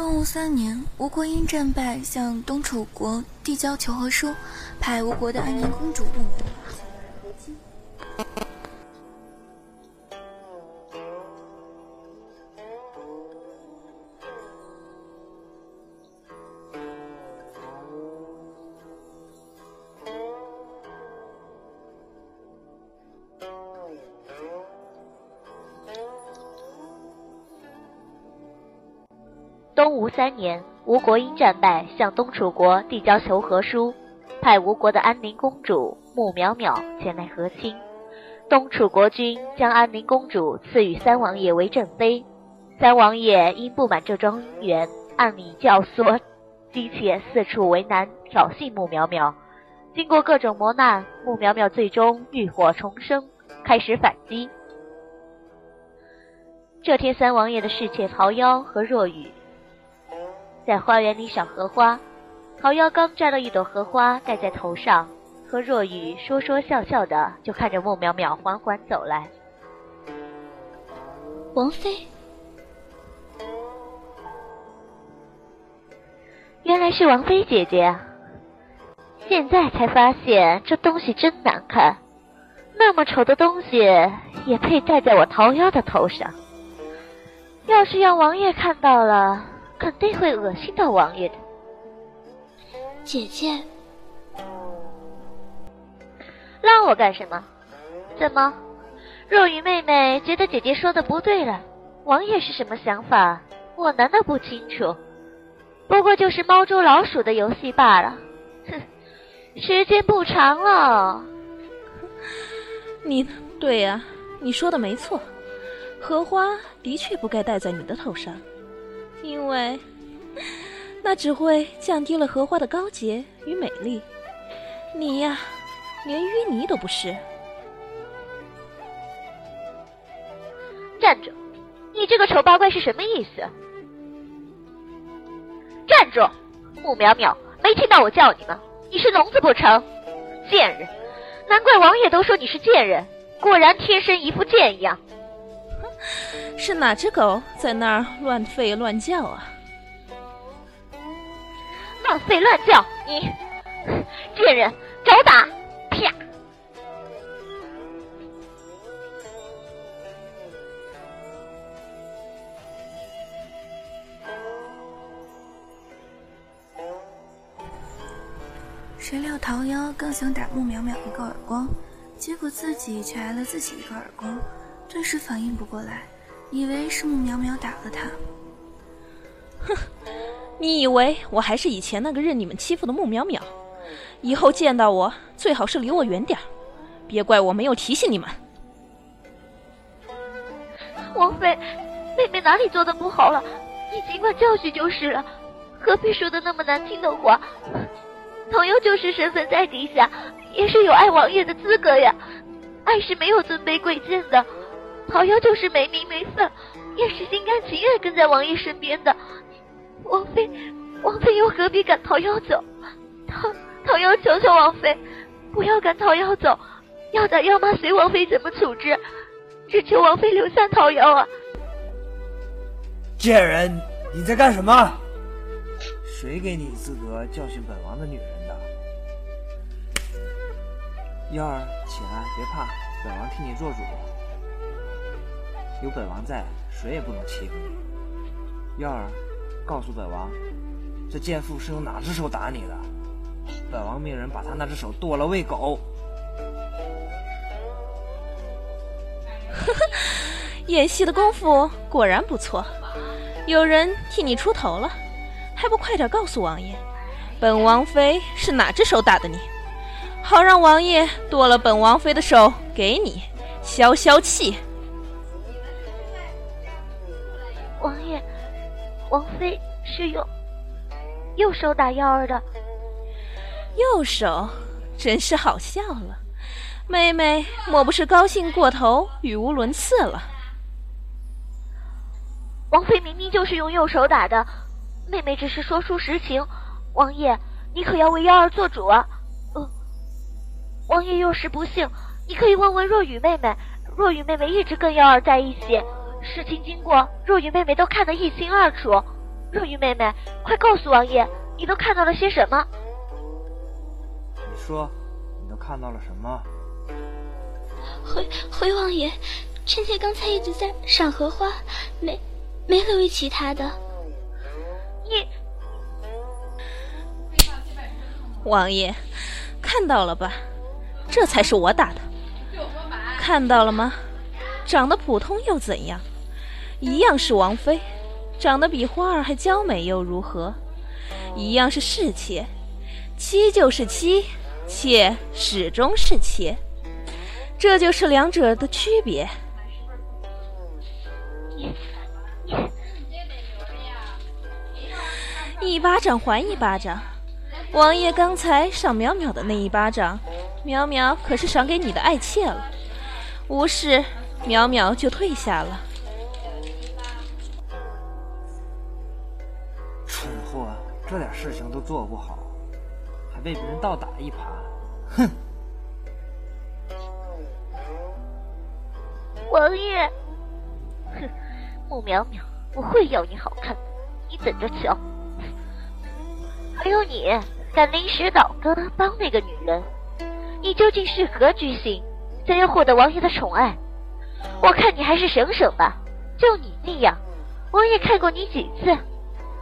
东吴三年，吴国因战败，向东楚国递交求和书，派吴国的安宁公主入宫东吴三年，吴国因战败，向东楚国递交求和书，派吴国的安宁公主穆淼淼前来和亲。东楚国君将安宁公主赐予三王爷为正妃，三王爷因不满这桩姻缘暗里教唆，姬妾四处为难挑衅穆淼淼。经过各种磨难，穆淼淼最终浴火重生，开始反击。这天，三王爷的侍妾桃夭和若雨在花园里赏荷花，桃夭刚摘了一朵荷花戴在头上，和若雨说说笑笑的就看着穆淼淼缓缓走来。王妃，原来是王妃姐姐啊！现在才发现这东西真难看，那么丑的东西也配戴在我桃夭的头上？要是让王爷看到了，肯定会恶心到王爷的。姐姐，拉我干什么？怎么，若雨妹妹觉得姐姐说的不对了？王爷是什么想法？我难道不清楚？不过就是猫捉老鼠的游戏罢了。哼，时间不长了。你对呀、你说的没错，荷花的确不该戴在你的头上，因为那只会降低了荷花的高洁与美丽。你呀，连淤泥都不是。站住！你这个丑八怪是什么意思？站住！穆淼淼，没听到我叫你吗？你是聋子不成？贱人！难怪王爷都说你是贱人，果然天生一副贱样。是哪只狗在那儿乱吠乱叫啊？乱吠乱叫！你 贱人，找打！啪！谁料桃夭刚想打穆淼淼一个耳光，结果自己却挨了自己一个耳光，顿时反应不过来，以为是穆淼淼打了他。哼你以为我还是以前那个任你们欺负的穆淼淼？以后见到我最好是离我远点儿，别怪我没有提醒你们。王妃，妹妹哪里做的不好了？你尽管教训就是了，何必说的那么难听的话？朋友就是身份再低下，也是有爱王爷的资格呀。爱是没有尊卑贵贱的，桃夭就是没名没分，也是心甘情愿跟在王爷身边的。王妃，王妃又何必赶桃夭走？桃桃夭，求求王妃，不要赶桃夭走，要打要骂随王妃怎么处置，只求王妃留下桃夭啊！贱人，你在干什么？谁给你资格教训本王的女人的？幺儿，起来，别怕，本王替你做主。有本王在，谁也不能欺负你。燕儿，告诉本王，这贱妇是用哪只手打你的？本王命人把她那只手剁了喂狗。演戏的功夫果然不错，有人替你出头了，还不快点告诉王爷，本王妃是哪只手打的你，好让王爷剁了本王妃的手给你消消气。王爷，王妃是用右手打幺儿的。右手，真是好笑了。妹妹莫不是高兴过头，语无伦次了？王妃明明就是用右手打的，妹妹只是说出实情。王爷，你可要为幺儿做主啊！呃，王爷要是不幸，你可以问问若雨妹妹。若雨妹妹一直跟幺儿在一起，事情经过，若雨妹妹都看得一清二楚。若雨妹妹，快告诉王爷，你都看到了些什么？你说，你都看到了什么？回回王爷，臣妾刚才一直在赏荷花，没没留意其他的。你，王爷，看到了吧？这才是我打的。看到了吗？长得普通又怎样？一样是王妃，长得比花儿还娇美又如何？一样是侍妾，妻就是妻，妾始终是妾，这就是两者的区别。一巴掌还一巴掌，王爷刚才赏淼淼的那一巴掌，淼淼可是赏给你的爱妾了。无事，淼淼就退下了。这点事情都做不好，还被别人倒打一耙，哼！王爷，哼，穆淼淼，我会要你好看的，你等着瞧。还有你，敢临时倒戈帮那个女人，你究竟是何居心？想要获得王爷的宠爱？我看你还是省省吧。就你那样，王爷看过你几次？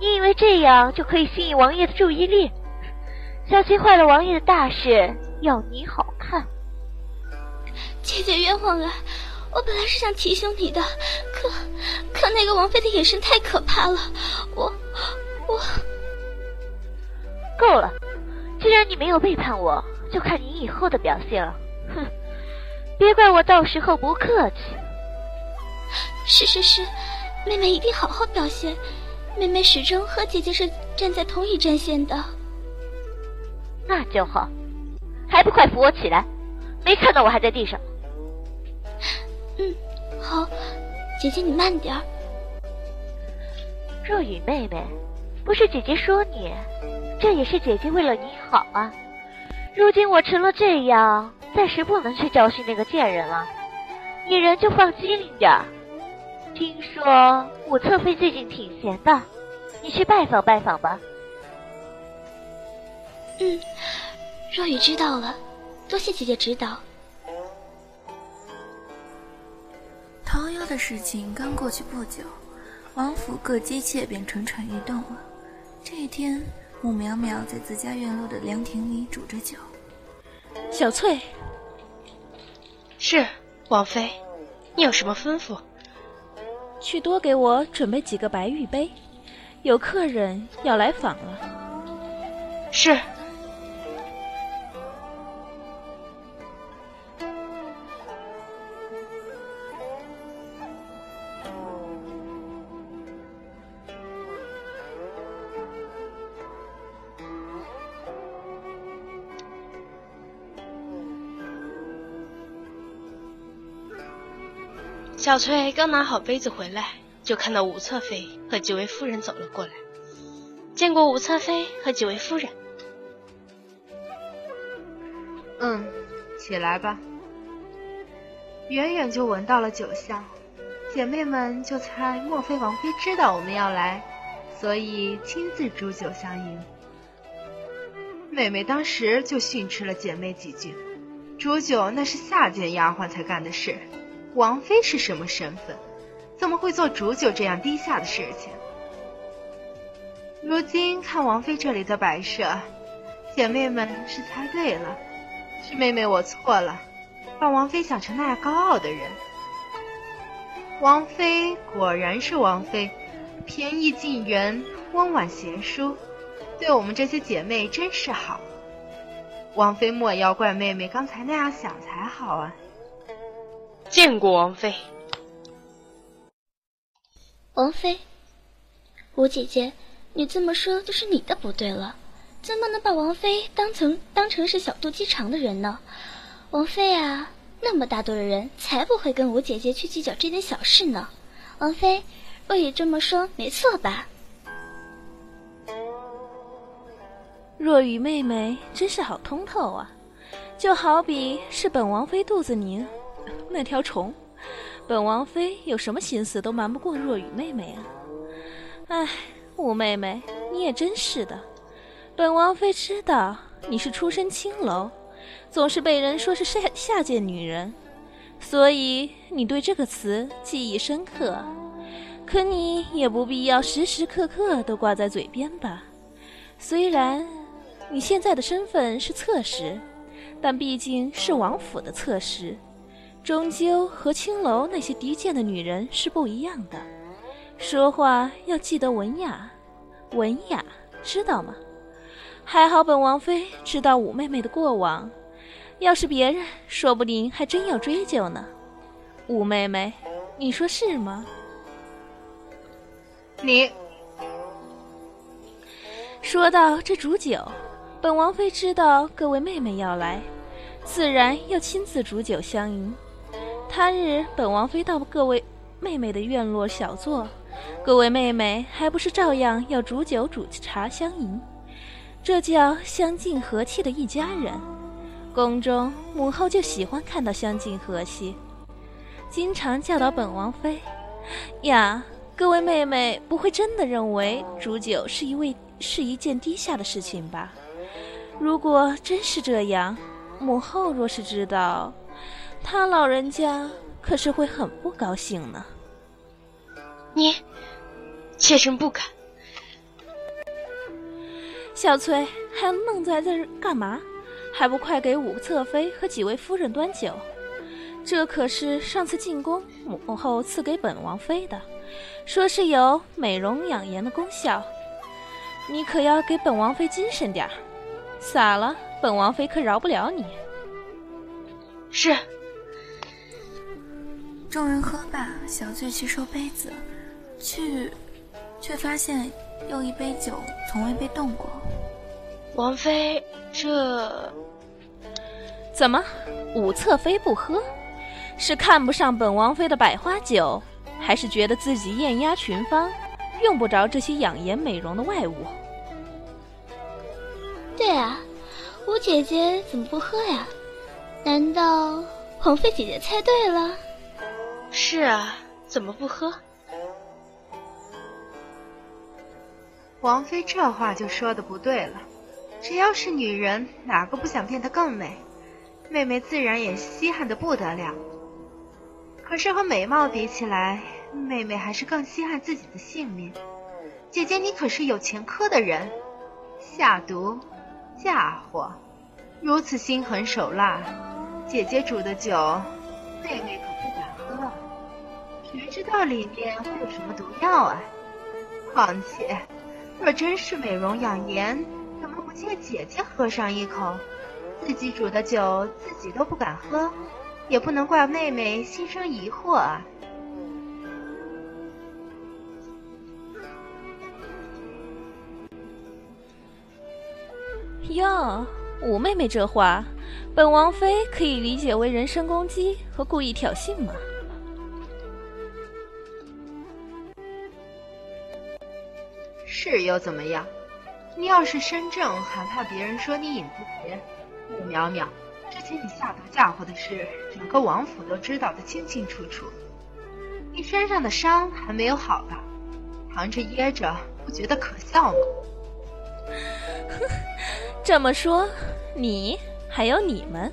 你以为这样就可以吸引王爷的注意力？小心坏了王爷的大事，要你好看。姐姐冤枉啊，我本来是想提醒你的，可可那个王妃的眼神太可怕了，我我。够了！既然你没有背叛我，就看你以后的表现了。哼，别怪我到时候不客气。是是是，妹妹一定好好表现。妹妹始终和姐姐是站在同一战线的。那就好，还不快扶我起来？没看到我还在地上。嗯，好，姐姐你慢点儿。若雨妹妹，不是姐姐说你。这也是姐姐为了你好啊！如今我成了这样，暂时不能去教训那个贱人了。你人就放机灵点儿。听说武侧妃最近挺闲的，你去拜访拜访吧。嗯，若雨知道了，多谢姐姐指导。桃夭的事情刚过去不久，王府各姬妾便蠢蠢欲动了。这一天。穆淼淼在自家院落的凉亭里煮着酒。小翠，是王妃，你有什么吩咐？去多给我准备几个白玉杯，有客人要来访了。是。小翠刚拿好杯子回来，就看到武侧妃和几位夫人走了过来。见过武侧妃和几位夫人。嗯，起来吧。远远就闻到了酒香，姐妹们就猜莫非王妃知道我们要来，所以亲自煮酒相迎。妹妹当时就训斥了姐妹几句，煮酒那是下贱丫鬟才干的事。王妃是什么身份？怎么会做煮酒这样低下的事情？如今看王妃这里的摆设，姐妹们是猜对了，是妹妹我错了，把王妃想成那样高傲的人。王妃果然是王妃，平易近人，温婉贤淑，对我们这些姐妹真是好。王妃莫要怪妹妹刚才那样想才好啊。见过王妃。王妃，五姐姐，你这么说就是你的不对了。怎么能把王妃当成当成是小肚鸡肠的人呢？王妃啊，那么大度的人才不会跟五姐姐去计较这点小事呢。王妃，若雨这么说没错吧？若雨妹妹真是好通透啊，就好比是本王妃肚子里。那条虫，本王妃有什么心思都瞒不过若雨妹妹啊！唉，五妹妹，你也真是的。本王妃知道你是出身青楼，总是被人说是下下贱女人，所以你对这个词记忆深刻。可你也不必要时时刻刻都挂在嘴边吧。虽然你现在的身份是侧室，但毕竟是王府的侧室，终究和青楼那些低贱的女人是不一样的。说话要记得文雅，文雅，知道吗？还好本王妃知道五妹妹的过往，要是别人，说不定还真要追究呢。五妹妹，你说是吗？你说到这煮酒，本王妃知道各位妹妹要来，自然要亲自煮酒相迎。他日本王妃到各位妹妹的院落小坐。各位妹妹还不是照样要煮酒煮茶相迎，这叫相敬和气的一家人。宫中母后就喜欢看到相敬和气，经常教导本王妃：“呀，各位妹妹不会真的认为煮酒是一位是一件低下的事情吧？如果真是这样，母后若是知道，她老人家可是会很不高兴呢。”你，妾身不敢。小翠，还愣在这儿干嘛？还不快给武侧妃和几位夫人端酒？这可是上次进宫母后赐给本王妃的，说是有美容养颜的功效。你可要给本王妃精神点儿，洒了本王妃可饶不了你。是。众人喝罢，小醉去收杯子。去，却发现又一杯酒从未被动过。王妃，这怎么？武侧妃不喝，是看不上本王妃的百花酒，还是觉得自己艳压群芳，用不着这些养颜美容的外物？对啊，五姐姐怎么不喝呀？难道王妃姐姐猜对了？是啊，怎么不喝？王妃这话就说的不对了，只要是女人，哪个不想变得更美？妹妹自然也稀罕的不得了。可是和美貌比起来，妹妹还是更稀罕自己的性命。姐姐，你可是有前科的人，下毒，嫁祸，如此心狠手辣，姐姐煮的酒，妹妹可不。谁知道里面会有什么毒药啊？况且。若真是美容养颜，怎么不借姐姐喝上一口？自己煮的酒自己都不敢喝，也不能怪妹妹心生疑惑啊。哟，五妹妹这话，本王妃可以理解为人身攻击和故意挑衅吗？是又怎么样？你要是身正，还怕别人说你影子斜？穆淼淼，之前你下毒嫁祸的事，整个王府都知道的清清楚楚。你身上的伤还没有好吧？藏着掖着，不觉得可笑吗？这么说，你还有你们，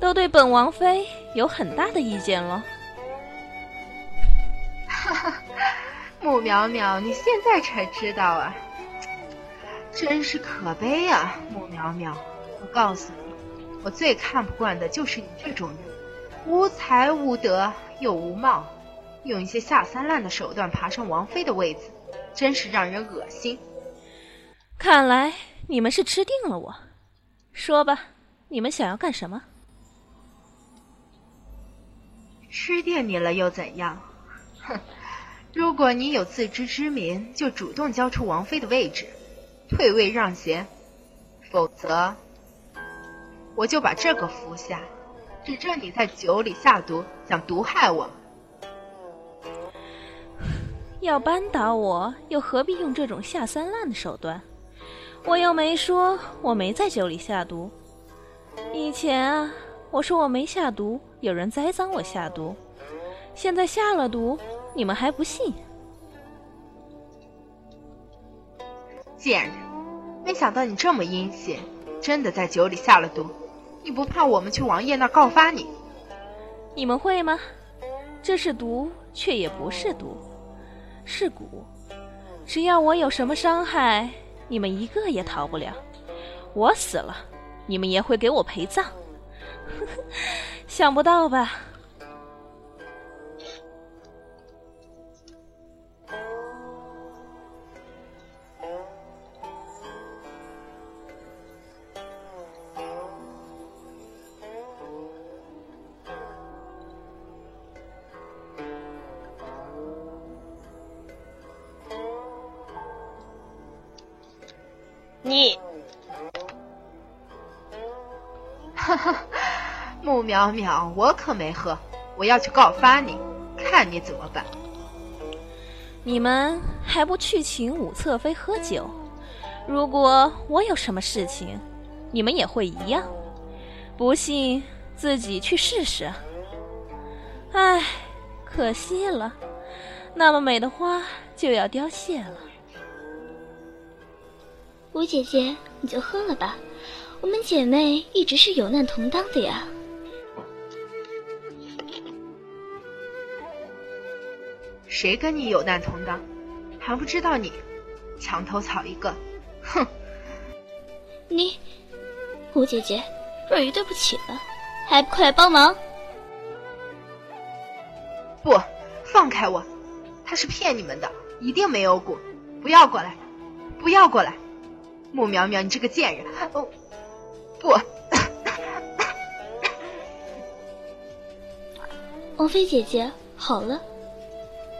都对本王妃有很大的意见了。穆淼淼，你现在才知道啊，真是可悲啊！穆淼淼，我告诉你，我最看不惯的就是你这种人，无才无德又无貌，用一些下三滥的手段爬上王妃的位子，真是让人恶心。看来你们是吃定了我，说吧，你们想要干什么？吃定你了又怎样？哼！如果你有自知之明，就主动交出王妃的位置，退位让贤；否则，我就把这个服下，指证你在酒里下毒，想毒害我。要扳倒我，又何必用这种下三滥的手段？我又没说我没在酒里下毒。以前啊，我说我没下毒，有人栽赃我下毒，现在下了毒。你们还不信？贱人，没想到你这么阴险，真的在酒里下了毒。你不怕我们去王爷那告发你？你们会吗？这是毒，却也不是毒，是蛊。只要我有什么伤害，你们一个也逃不了。我死了，你们也会给我陪葬。想不到吧？你，哈哈，穆淼淼，我可没喝，我要去告发你，看你怎么办。你们还不去请武侧妃喝酒？如果我有什么事情，你们也会一样。不信自己去试试。唉，可惜了，那么美的花就要凋谢了。吴姐姐，你就喝了吧，我们姐妹一直是有难同当的呀。谁跟你有难同当？还不知道你，墙头草一个，哼！你，吴姐姐，若愚对不起了，还不快来帮忙？不，放开我！他是骗你们的，一定没有蛊，不要过来，不要过来！穆苗苗，你这个贱人！哦，不，王妃姐姐，好了，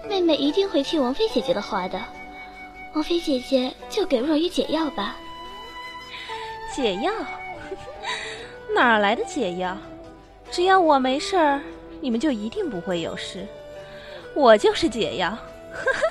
妹妹一定会听王妃姐姐的话的。王妃姐姐，就给若雨解药吧。解药？哪来的解药？只要我没事儿，你们就一定不会有事。我就是解药。